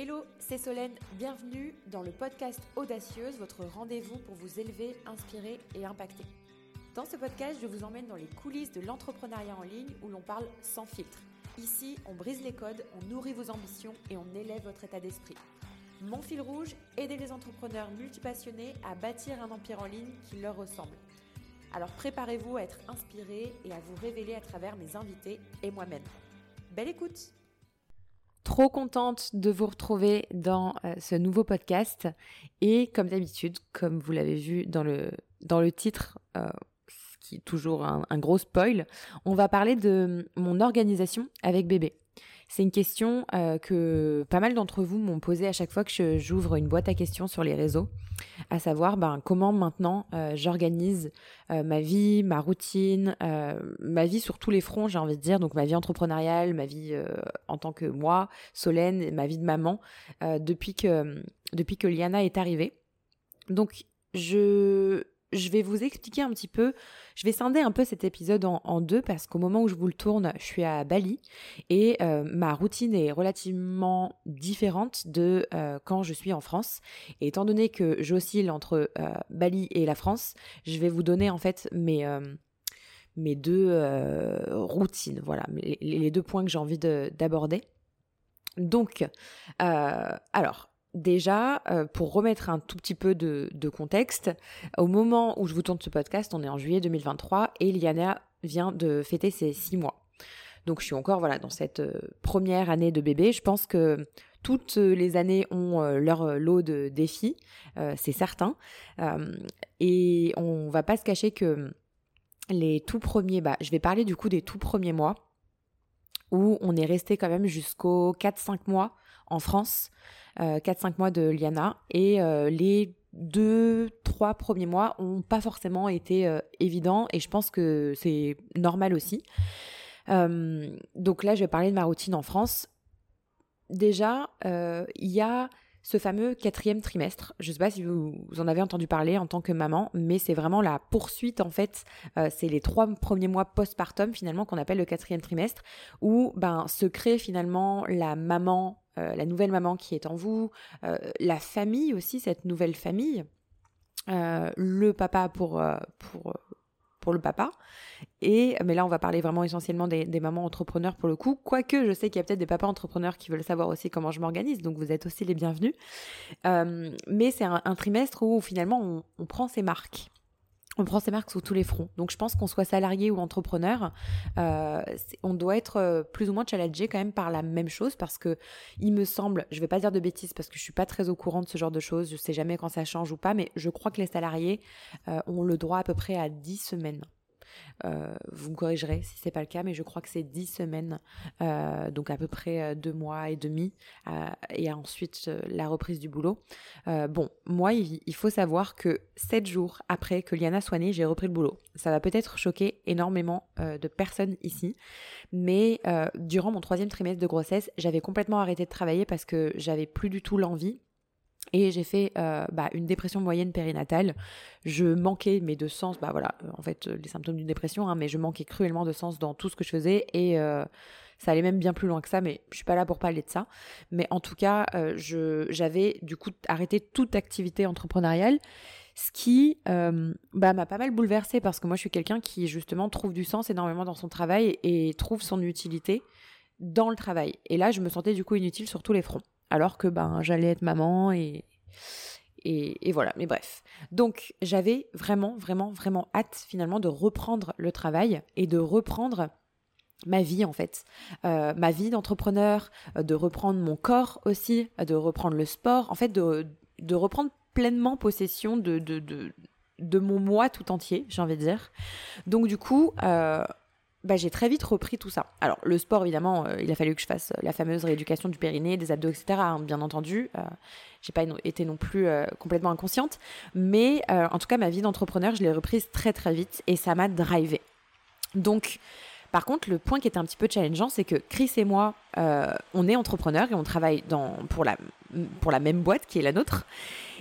Hello, c'est Solène, bienvenue dans le podcast Audacieuse, votre rendez-vous pour vous élever, inspirer et impacter. Dans ce podcast, je vous emmène dans les coulisses de l'entrepreneuriat en ligne où l'on parle sans filtre. Ici, on brise les codes, on nourrit vos ambitions et on élève votre état d'esprit. Mon fil rouge, aider les entrepreneurs multipassionnés à bâtir un empire en ligne qui leur ressemble. Alors préparez-vous à être inspiré et à vous révéler à travers mes invités et moi-même. Belle écoute Trop contente de vous retrouver dans euh, ce nouveau podcast et comme d'habitude, comme vous l'avez vu dans le, titre, euh, ce qui est toujours un gros spoil, on va parler de mon organisation avec bébé. C'est une question euh, que pas mal d'entre vous m'ont posée à chaque fois que j'ouvre une boîte à questions sur les réseaux, à savoir ben, comment maintenant euh, j'organise euh, ma vie, ma routine, ma vie sur tous les fronts, j'ai envie de dire, donc ma vie entrepreneuriale, ma vie en tant que moi, Solène, ma vie de maman, depuis que depuis que Liana est arrivée. Donc je je vais vous expliquer un petit peu, je vais scinder un peu cet épisode en, deux parce qu'au moment où je vous le tourne, je suis à Bali et euh, ma routine est relativement différente de euh, quand je suis en France. Et étant donné que j'oscille entre euh, Bali et la France, je vais vous donner en fait mes mes deux routines, voilà, les, les, deux points que j'ai envie d'aborder. Donc, alors, Déjà, euh, pour remettre un tout petit peu de, contexte, au moment où je vous tourne ce podcast, on est en juillet 2023 et Liana vient de fêter ses six mois. Donc je suis encore voilà dans cette euh, première année de bébé. Je pense que toutes les années ont euh, leur lot de défis, c'est certain. et on va pas se cacher que les tout premiers, bah, je vais parler du coup des tout premiers mois où on est resté quand même jusqu'aux 4-5 mois en France, euh, 4-5 mois de Liana, et euh, les deux, trois premiers mois ont pas forcément été euh, évidents, et je pense que c'est normal aussi. Euh, donc là, je vais parler de ma routine en France. Déjà, il y a ce fameux quatrième trimestre. Je sais pas si vous, en avez entendu parler en tant que maman, mais c'est vraiment la poursuite en fait. Euh, c'est les trois premiers mois postpartum finalement qu'on appelle le quatrième trimestre, où ben se crée finalement la maman, euh, la nouvelle maman qui est en vous, euh, la famille aussi, cette nouvelle famille. le papa pour pour pour le papa. Et mais là, on va parler vraiment essentiellement des, mamans entrepreneurs pour le coup. Quoique, je sais qu'il y a peut-être des papas entrepreneurs qui veulent savoir aussi comment je m'organise, donc vous êtes aussi les bienvenus. Euh, mais c'est un, trimestre où finalement on prend ses marques on prend ses marques sous tous les fronts. Donc je pense qu'on soit salarié ou entrepreneur, euh, on doit être euh, plus ou moins challengé quand même par la même chose parce que il me semble, je vais pas dire de bêtises parce que je suis pas très au courant de ce genre de choses, je sais jamais quand ça change ou pas, mais je crois que les salariés euh, ont le droit à peu près à 10 semaines euh, vous me corrigerez si c'est pas le cas, mais je crois que c'est 10 semaines, euh, donc à peu près euh, deux mois et demi, et ensuite la reprise du boulot. bon, moi, il, faut savoir que sept jours après que Liana soit née, j'ai repris le boulot. Ça va peut-être choquer énormément de personnes ici, mais durant mon troisième trimestre de grossesse, j'avais complètement arrêté de travailler parce que j'avais plus du tout l'envie et j'ai fait euh, bah, une dépression moyenne périnatale. Je manquais mais de sens, bah voilà, en fait les symptômes d'une dépression, hein, mais je manquais cruellement de sens dans tout ce que je faisais et euh, ça allait même bien plus loin que ça, mais je suis pas là pour parler de ça. Mais en tout cas, euh, je j'avais du coup arrêté toute activité entrepreneuriale, ce qui bah, m'a pas mal bouleversée parce que moi je suis quelqu'un qui justement trouve du sens énormément dans son travail et trouve son utilité dans le travail. Et là, je me sentais du coup inutile sur tous les fronts alors que ben j'allais être maman et, et, voilà. Mais bref. Donc j'avais vraiment, vraiment, vraiment hâte finalement de reprendre le travail et de reprendre ma vie en fait, euh, ma vie d'entrepreneur, euh, de reprendre mon corps aussi, de reprendre le sport, en fait de, de reprendre pleinement possession de, de, de, de mon moi tout entier, j'ai envie de dire. Donc du coup, euh, bah, j'ai très vite repris tout ça. Alors le sport évidemment, euh, il a fallu que je fasse euh, la fameuse rééducation du périnée, des abdos, etc. Hein, bien entendu, euh, j'ai pas été non plus complètement inconsciente, mais en tout cas ma vie d'entrepreneur, je l'ai reprise très très vite et ça m'a drivé. Donc par contre, le point qui était un petit peu challengeant, c'est que Chris et moi, euh, on est entrepreneurs et on travaille dans, pour, la, pour la même boîte qui est la nôtre.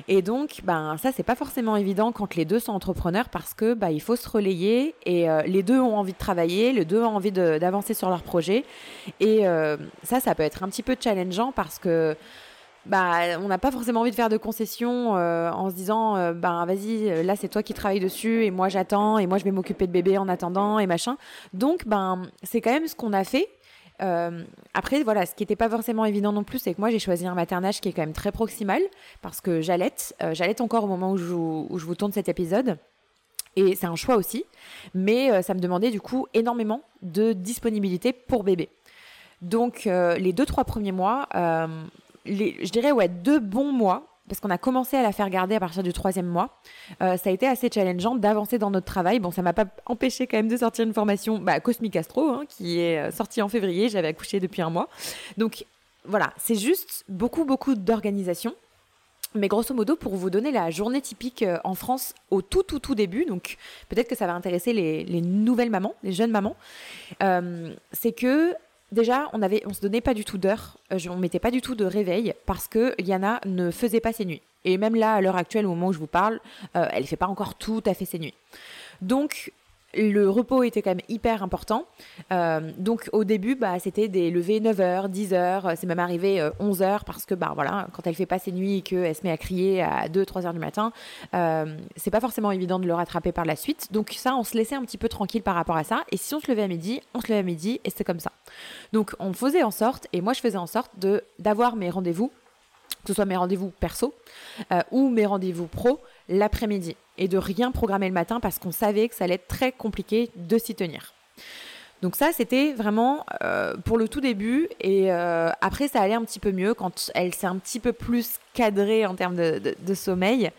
Et donc, ben, ça, c'est pas forcément évident quand les deux sont entrepreneurs parce que bah, il faut se relayer et euh, les deux ont envie de travailler, les deux ont envie d'avancer sur leur projet. Et euh, ça, ça peut être un petit peu challengeant parce que bah, on n'a pas forcément envie de faire de concessions en se disant ben vas-y là c'est toi qui travailles dessus et moi j'attends et moi je vais m'occuper de bébé en attendant et machin donc ben c'est quand même ce qu'on a fait euh, après, voilà, ce qui n'était pas forcément évident non plus, c'est que moi, j'ai choisi un maternage qui est quand même très proximal, parce que j'allaite. Euh, j'allaite encore au moment où je, vous, tourne cet épisode. Et c'est un choix aussi. Mais euh, ça me demandait du coup énormément de disponibilité pour bébé. Donc, les deux, trois premiers mois, je dirais, ouais, deux bons mois parce qu'on a commencé à la faire garder à partir du troisième mois. Euh, ça a été assez challengeant d'avancer dans notre travail. Bon, ça m'a pas empêché quand même de sortir une formation bah, Cosmic Astro, hein, qui est euh, sortie en février. J'avais accouché depuis un mois. Donc voilà, c'est juste beaucoup, beaucoup d'organisation. Mais grosso modo, pour vous donner la journée typique euh, en France au tout, tout, tout début, donc peut-être que ça va intéresser les, nouvelles mamans, les jeunes mamans, c'est que Déjà, on avait, on se donnait pas du tout d'heure, euh, on mettait pas du tout de réveil parce que Liana ne faisait pas ses nuits. Et même là, à l'heure actuelle, au moment où je vous parle, euh, elle fait pas encore tout à fait ses nuits. Donc, le repos était quand même hyper important. Euh, donc au début, bah, c'était des levées 9h, 10h, c'est même arrivé 11h euh, parce que bah, voilà, quand elle fait pas ses nuits et qu'elle se met à crier à 2, 3h du matin, euh, c'est pas forcément évident de le rattraper par la suite. Donc ça, on se laissait un petit peu tranquille par rapport à ça. Et si on se levait à midi, on se levait à midi et c'est comme ça. Donc on faisait en sorte, et moi je faisais en sorte de d'avoir mes rendez-vous que ce soit mes rendez-vous perso ou mes rendez-vous pro l'après-midi et de rien programmer le matin parce qu'on savait que ça allait être très compliqué de s'y tenir. Donc ça, c'était vraiment euh, pour le tout début. Et euh, après, ça allait un petit peu mieux quand elle s'est un petit peu plus cadrée en termes de, sommeil.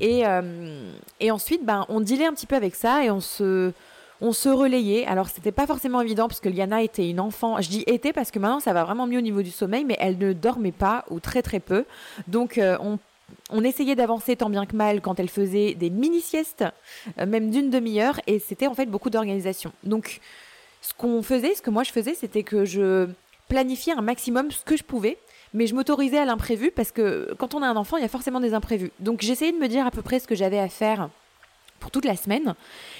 Et, euh, et ensuite, ben, on dealait un petit peu avec ça et on se, on se relayait. Alors, c'était pas forcément évident parce que Liana était une enfant. Je dis était parce que maintenant, ça va vraiment mieux au niveau du sommeil, mais elle ne dormait pas ou très très peu. Donc, on on essayait d'avancer tant bien que mal quand elle faisait des mini-siestes, euh, même d'une demi-heure, et c'était en fait beaucoup d'organisation. Donc, ce qu'on faisait, ce que moi je faisais, c'était que je planifiais un maximum ce que je pouvais, mais je m'autorisais à l'imprévu parce que quand on a un enfant, il y a forcément des imprévus. Donc, j'essayais de me dire à peu près ce que j'avais à faire pour toute la semaine,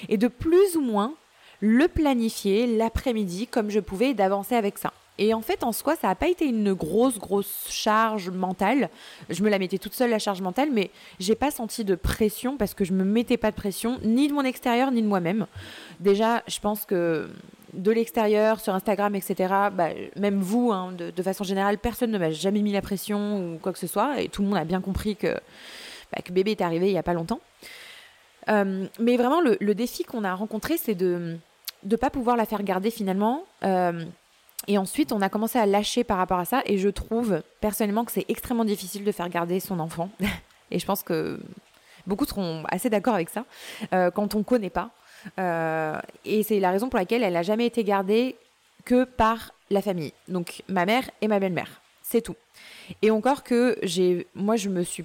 et de plus ou moins le planifier l'après-midi comme je pouvais, d'avancer avec ça. Et en fait, en soi, ça n'a pas été une grosse, grosse charge mentale. Je me la mettais toute seule, la charge mentale, mais j'ai pas senti de pression parce que je me mettais pas de pression, ni de mon extérieur, ni de moi-même. Déjà, je pense que de l'extérieur, sur Instagram, etc., bah, même vous, hein, de, façon générale, personne ne m'a jamais mis la pression ou quoi que ce soit, et tout le monde a bien compris que, bah, que bébé est arrivé il n'y a pas longtemps. Euh, mais vraiment, le, défi qu'on a rencontré, c'est de ne pas pouvoir la faire garder finalement. Euh, et ensuite, on a commencé à lâcher par rapport à ça. Et je trouve personnellement que c'est extrêmement difficile de faire garder son enfant. et je pense que beaucoup seront assez d'accord avec ça euh, quand on ne connaît pas. Et c'est la raison pour laquelle elle n'a jamais été gardée que par la famille. Donc ma mère et ma belle-mère. C'est tout. Et encore que j'ai, moi, je me suis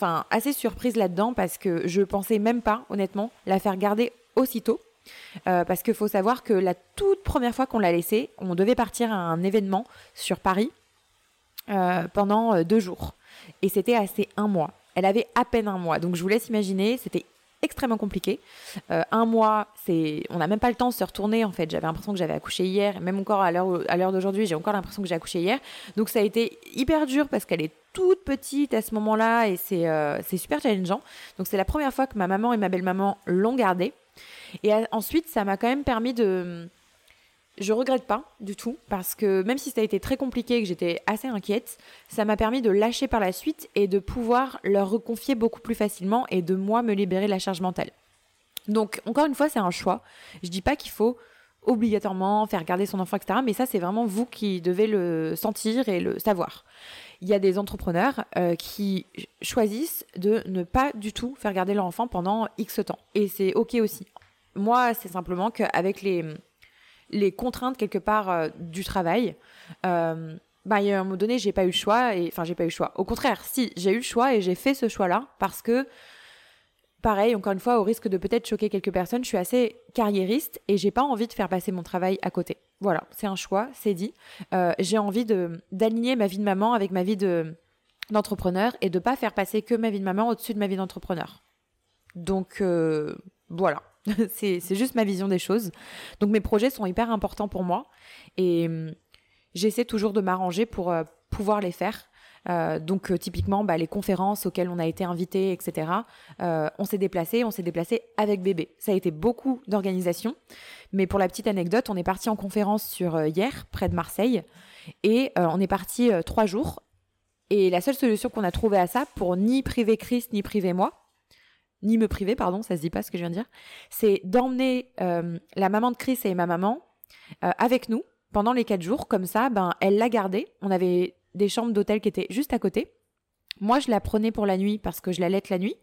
enfin, assez surprise là-dedans parce que je pensais même pas, honnêtement, la faire garder aussitôt. Euh, parce qu'il faut savoir que la toute première fois qu'on l'a laissée, on devait partir à un événement sur Paris euh, pendant euh, deux jours. Et c'était assez un mois. Elle avait à peine un mois. Donc je vous laisse imaginer, c'était extrêmement compliqué. un mois, c'est, on n'a même pas le temps de se retourner en fait. J'avais l'impression que j'avais accouché hier, même encore à l'heure, à l'heure d'aujourd'hui, j'ai encore l'impression que j'ai accouché hier. Donc ça a été hyper dur parce qu'elle est toute petite à ce moment-là et c'est, c'est super challengeant. Donc c'est la première fois que ma maman et ma belle-maman l'ont gardée. Et ensuite, ça m'a quand même permis de. Je regrette pas du tout parce que même si ça a été très compliqué et que j'étais assez inquiète, ça m'a permis de lâcher par la suite et de pouvoir leur reconfier beaucoup plus facilement et de moi me libérer de la charge mentale. Donc encore une fois, c'est un choix. Je dis pas qu'il faut obligatoirement faire garder son enfant, etc. Mais ça, c'est vraiment vous qui devez le sentir et le savoir. Il y a des entrepreneurs euh, qui choisissent de ne pas du tout faire garder leur enfant pendant X temps. Et c'est OK aussi. Moi, c'est simplement qu'avec les, les contraintes quelque part euh, du travail, euh, bah, a un moment donné, j'ai pas eu le choix. Et, enfin, j'ai pas eu le choix. Au contraire, si, j'ai eu le choix et j'ai fait ce choix-là parce que, pareil, encore une fois, au risque de peut-être choquer quelques personnes, je suis assez carriériste et j'ai pas envie de faire passer mon travail à côté. Voilà, c'est un choix, c'est dit. Euh, j'ai envie de d'aligner ma vie de maman avec ma vie de d'entrepreneur et de pas faire passer que ma vie de maman au-dessus de ma vie d'entrepreneur. Donc voilà. c'est juste ma vision des choses. Donc mes projets sont hyper importants pour moi et hum, j'essaie toujours de m'arranger pour euh, pouvoir les faire. Donc typiquement, bah, les conférences auxquelles on a été invité, etc. on s'est déplacé, on s'est déplacé avec bébé. Ça a été beaucoup d'organisation. Mais pour la petite anecdote, on est parti en conférence sur hier, près de Marseille, et on est parti trois jours. Et la seule solution qu'on a trouvée à ça, pour ni priver Chris, ni priver moi, ni me priver, pardon, ça se dit pas ce que je viens de dire, c'est d'emmener euh, la maman de Chris et ma maman euh, avec nous pendant les quatre jours. Comme ça, ben, elle l'a gardée. On avait des chambres d'hôtel qui étaient juste à côté. Moi, je la prenais pour la nuit parce que je la laite la nuit.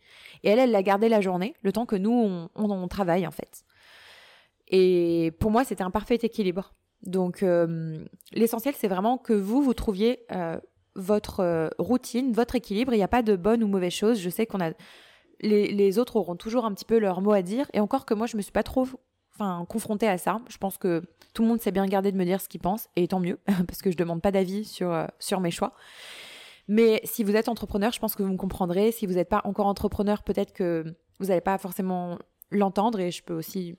Et elle, elle l'a gardée la journée, le temps que nous, on, travaille, en fait. Et pour moi, c'était un parfait équilibre. Donc, euh, l'essentiel, c'est vraiment que vous, vous trouviez votre routine, votre équilibre. Il n'y a pas de bonne ou mauvaise chose. Je sais qu'on a les, autres auront toujours un petit peu leur mot à dire. Et encore que moi, je me suis pas trop enfin, confrontée à ça. Je pense que tout le monde s'est bien gardé de me dire ce qu'il pense, et tant mieux, parce que je demande pas d'avis sur, euh, sur mes choix. Mais si vous êtes entrepreneur, je pense que vous me comprendrez. Si vous n'êtes pas encore entrepreneur, peut-être que vous n'allez pas forcément l'entendre, et je peux aussi,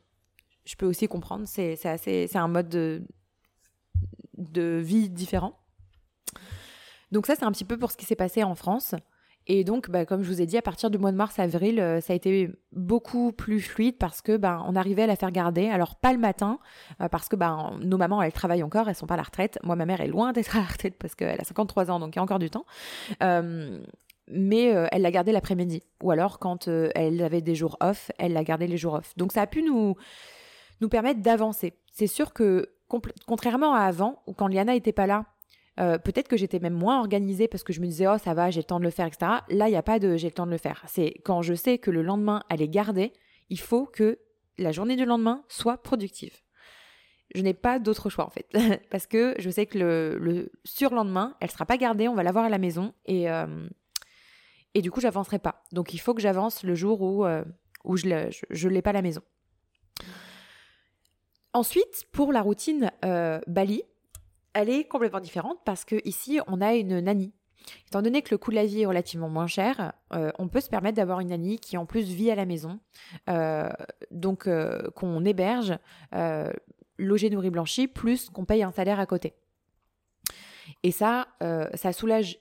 je peux aussi comprendre. C'est, c'est un mode de, de vie différent. Donc ça, c'est un petit peu pour ce qui s'est passé en France. Et donc, bah, comme je vous ai dit, à partir du mois de mars-avril, euh, ça a été beaucoup plus fluide parce que bah, on arrivait à la faire garder. Alors pas le matin, euh, parce que bah, nos mamans, elles travaillent encore, elles sont pas à la retraite. Moi, ma mère est loin d'être à la retraite parce qu'elle a 53 ans, donc il y a encore du temps. Euh, mais elle l'a gardé l'après-midi. Ou alors, quand elle avait des jours off, elle l'a gardé les jours off. Donc ça a pu nous, nous permettre d'avancer. C'est sûr que, contrairement à avant, où quand Liana n'était pas là, euh, peut-être que j'étais même moins organisée parce que je me disais, oh, ça va, j'ai le temps de le faire, etc. Là, il n'y a pas de j'ai le temps de le faire. C'est quand je sais que le lendemain, elle est gardée, il faut que la journée du lendemain soit productive. Je n'ai pas d'autre choix en fait, parce que je sais que le, surlendemain, elle sera pas gardée, on va l'avoir à la maison et, euh, et du coup, j'avancerai pas. Donc, il faut que j'avance le jour où, euh, où je ne l'ai pas à la maison. Ensuite, pour la routine Bali, elle est complètement différente parce que ici on a une nanny. Étant donné que le coût de la vie est relativement moins cher, euh, on peut se permettre d'avoir une nanny qui en plus vit à la maison, euh, donc euh, qu'on héberge, logé, nourri, blanchi, plus qu'on paye un salaire à côté. Et ça, ça soulage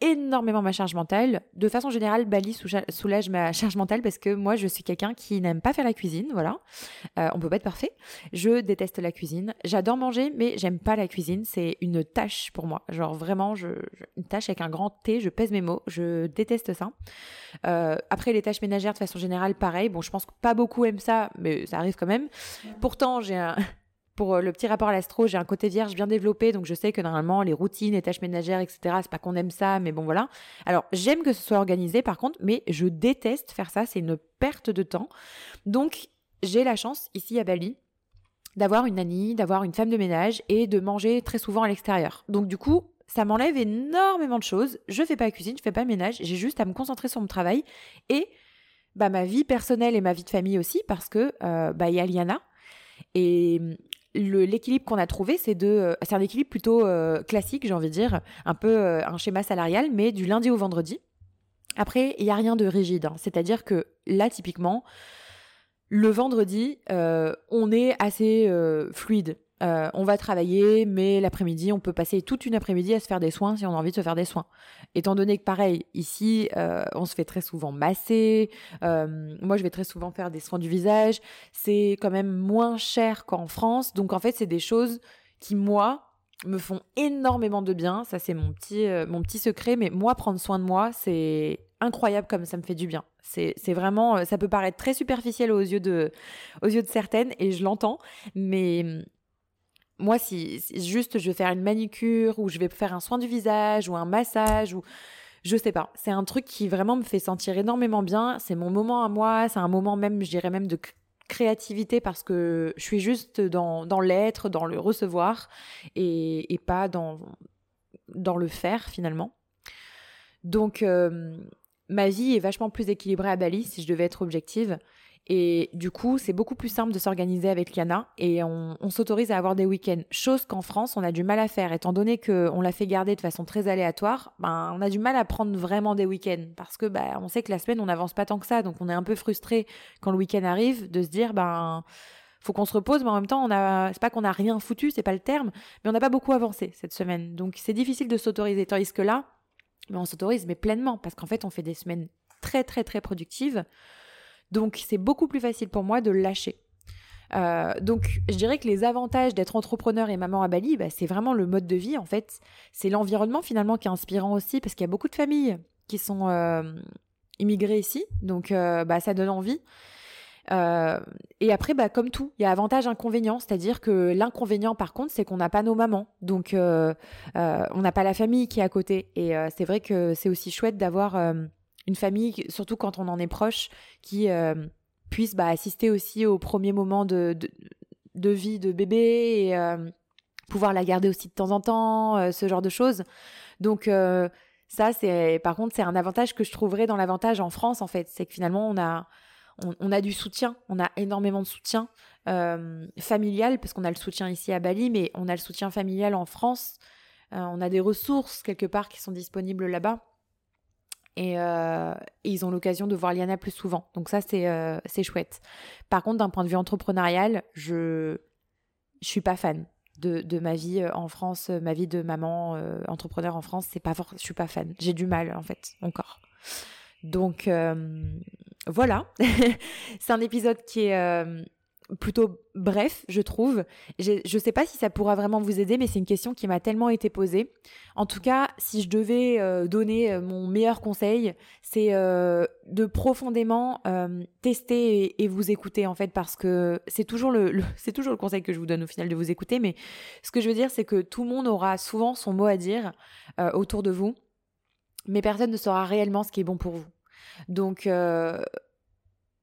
énormément ma charge mentale. De façon générale, Bali soulage ma charge mentale parce que moi, je suis quelqu'un qui n'aime pas faire la cuisine. Voilà, euh, on peut pas être parfait. Je déteste la cuisine. J'adore manger, mais j'aime pas la cuisine. C'est une tâche pour moi. Genre vraiment, je, une tâche avec un grand T. Je pèse mes mots. Je déteste ça. Euh, après, les tâches ménagères, de façon générale, pareil. Bon, je pense que pas beaucoup aiment ça, mais ça arrive quand même. Pourtant, j'ai un pour euh, le petit rapport à l'astro, j'ai un côté vierge bien développé, donc je sais que normalement les routines, les tâches ménagères, etc. C'est pas qu'on aime ça, mais bon voilà. Alors j'aime que ce soit organisé par contre, mais je déteste faire ça, c'est une perte de temps. Donc j'ai la chance ici à Bali d'avoir une nanny, d'avoir une femme de ménage et de manger très souvent à l'extérieur. Donc du coup, ça m'enlève énormément de choses. Je fais pas la cuisine, je fais pas le ménage, j'ai juste à me concentrer sur mon travail et bah, ma vie personnelle et ma vie de famille aussi parce que euh, bah, il y a Liana. Et l'équilibre qu'on a trouvé, c'est de, euh, c'est un équilibre plutôt euh, classique, j'ai envie de dire, un peu euh, un schéma salarial, mais du lundi au vendredi. Après, il n'y a rien de rigide. Hein. C'est-à-dire que là, typiquement, le vendredi, on est assez fluide. Euh, on va travailler, mais l'après-midi, on peut passer toute une après-midi à se faire des soins si on a envie de se faire des soins. Étant donné que, pareil, ici, euh, on se fait très souvent masser. Euh, moi, je vais très souvent faire des soins du visage. C'est quand même moins cher qu'en France. Donc, en fait, c'est des choses qui, moi, me font énormément de bien. Ça, c'est mon petit, mon petit secret. Mais moi, prendre soin de moi, c'est incroyable comme ça me fait du bien. C'est vraiment, ça peut paraître très superficiel aux yeux de, aux yeux de certaines, et je l'entends, mais moi, si, juste je vais faire une manicure ou je vais faire un soin du visage ou un massage ou je sais pas, c'est un truc qui vraiment me fait sentir énormément bien. C'est mon moment à moi, c'est un moment même, je dirais même de créativité parce que je suis juste dans, l'être, dans le recevoir et, et, pas dans, dans le faire finalement. Donc, euh, ma vie est vachement plus équilibrée à Bali si je devais être objective. Et du coup, c'est beaucoup plus simple de s'organiser avec Liana et on, s'autorise à avoir des week-ends. Chose qu'en France, on a du mal à faire. Étant donné qu'on l'a fait garder de façon très aléatoire, ben, on a du mal à prendre vraiment des week-ends parce que ben, on sait que la semaine, on n'avance pas tant que ça. Donc, on est un peu frustré quand le week-end arrive de se dire, ben, faut qu'on se repose, mais en même temps, on a, c'est pas qu'on a rien foutu, c'est pas le terme, mais on n'a pas beaucoup avancé cette semaine. Donc, c'est difficile de s'autoriser. Tandis que là, mais on s'autorise, mais pleinement, parce qu'en fait, on fait des semaines très, très, très productives. Donc, c'est beaucoup plus facile pour moi de lâcher. Euh, donc, je dirais que les avantages d'être entrepreneur et maman à Bali, bah, c'est vraiment le mode de vie, en fait. C'est l'environnement, finalement, qui est inspirant aussi, parce qu'il y a beaucoup de familles qui sont euh, immigrées ici. Donc, euh, bah, ça donne envie. Et après, bah, comme tout, il y a avantage, inconvénient. C'est-à-dire que l'inconvénient, par contre, c'est qu'on n'a pas nos mamans. Donc, on n'a pas la famille qui est à côté. Et c'est vrai que c'est aussi chouette d'avoir une famille, surtout quand on en est proche, qui puisse bah, assister aussi aux premiers moments de, vie de bébé et pouvoir la garder aussi de temps en temps, ce genre de choses. Donc, ça, c'est par contre, c'est un avantage que je trouverais dans l'avantage en France, en fait. C'est que finalement, on a on, a du soutien, on a énormément de soutien euh, familial, parce qu'on a le soutien ici à Bali, mais on a le soutien familial en France. Euh, on a des ressources quelque part qui sont disponibles là-bas. Et, euh, ils ont l'occasion de voir Liana plus souvent. Donc ça, c'est chouette. Par contre, d'un point de vue entrepreneurial, je je suis pas fan de, ma vie en France, ma vie de maman entrepreneur en France. C'est pas je suis pas fan. J'ai du mal en fait encore. Donc voilà, c'est un épisode qui est euh, plutôt bref, je trouve. Je ne sais pas si ça pourra vraiment vous aider, mais c'est une question qui m'a tellement été posée. En tout cas, si je devais euh, donner euh, mon meilleur conseil, c'est de profondément tester et, vous écouter en fait, parce que c'est toujours le, c'est toujours le conseil que je vous donne au final de vous écouter. Mais ce que je veux dire, c'est que tout le monde aura souvent son mot à dire autour de vous, mais personne ne saura réellement ce qui est bon pour vous. Donc, euh,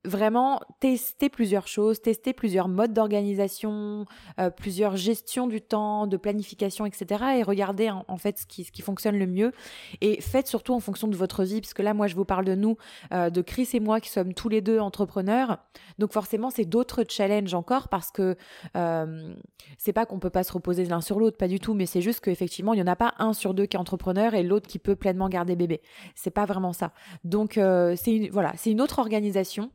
vraiment tester plusieurs choses, tester plusieurs modes d'organisation, euh, plusieurs gestions du temps, de planification, etc. Et regarder en, fait ce qui, fonctionne le mieux. Et faites surtout en fonction de votre vie, puisque là, moi, je vous parle de nous, euh, de Chris et moi, qui sommes tous les deux entrepreneurs. Donc forcément, c'est d'autres challenges encore, parce que euh, c'est pas qu'on peut pas se reposer l'un sur l'autre, pas du tout, mais c'est juste qu'effectivement, il n'y en a pas un sur deux qui est entrepreneur et l'autre qui peut pleinement garder bébé. C'est pas vraiment ça. Donc c'est une, voilà, c'est une autre organisation.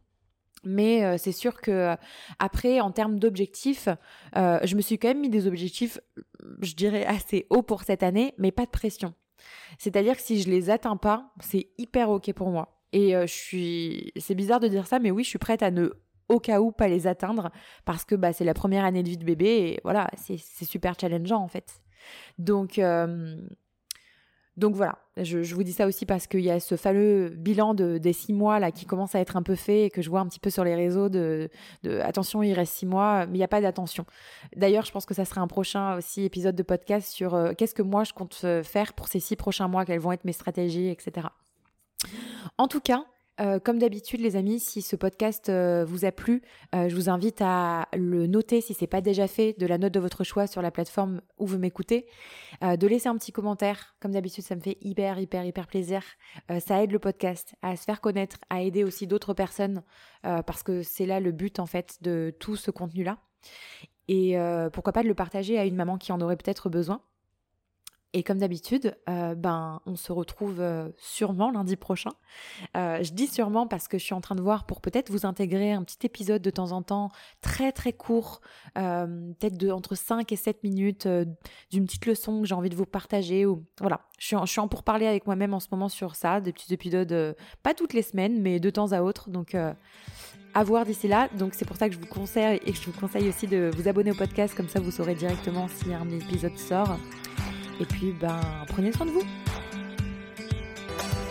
Mais euh, c'est sûr que euh, après, en termes d'objectifs, euh, je me suis quand même mis des objectifs, je dirais assez hauts pour cette année, mais pas de pression. C'est-à-dire que si je les atteins pas, c'est hyper ok pour moi. Et je suis, c'est bizarre de dire ça, mais oui, je suis prête à ne au cas où pas les atteindre parce que bah, c'est la première année de vie de bébé et voilà, c'est super challengeant en fait. Donc donc voilà, je, vous dis ça aussi parce qu'il y a ce fameux bilan de, des six mois là qui commence à être un peu fait et que je vois un petit peu sur les réseaux de, attention, il reste six mois, mais il n'y a pas d'attention. D'ailleurs, je pense que ça sera un prochain aussi épisode de podcast sur euh, qu'est-ce que moi je compte euh, faire pour ces six prochains mois, quelles vont être mes stratégies, etc. En tout cas, euh, comme d'habitude, les amis, si ce podcast euh, vous a plu, euh, je vous invite à le noter si ce n'est pas déjà fait, de la note de votre choix sur la plateforme où vous m'écoutez, de laisser un petit commentaire. Comme d'habitude, ça me fait hyper, hyper, hyper plaisir. ça aide le podcast à se faire connaître, à aider aussi d'autres personnes, parce que c'est là le but en fait de tout ce contenu-là. Et pourquoi pas de le partager à une maman qui en aurait peut-être besoin. Et comme d'habitude, euh, ben, on se retrouve euh, sûrement lundi prochain. Euh, je dis sûrement parce que je suis en train de voir pour peut-être vous intégrer un petit épisode de temps en temps, très très court, peut-être entre 5 et 7 minutes, d'une petite leçon que j'ai envie de vous partager. Ou voilà, je suis en, je suis en pour parler avec moi-même en ce moment sur ça, des petits épisodes, pas toutes les semaines, mais de temps à autre. Donc à voir d'ici là. Donc c'est pour ça que je vous conseille et que je vous conseille aussi de vous abonner au podcast, comme ça vous saurez directement si un épisode sort. Et puis, ben, prenez soin de vous.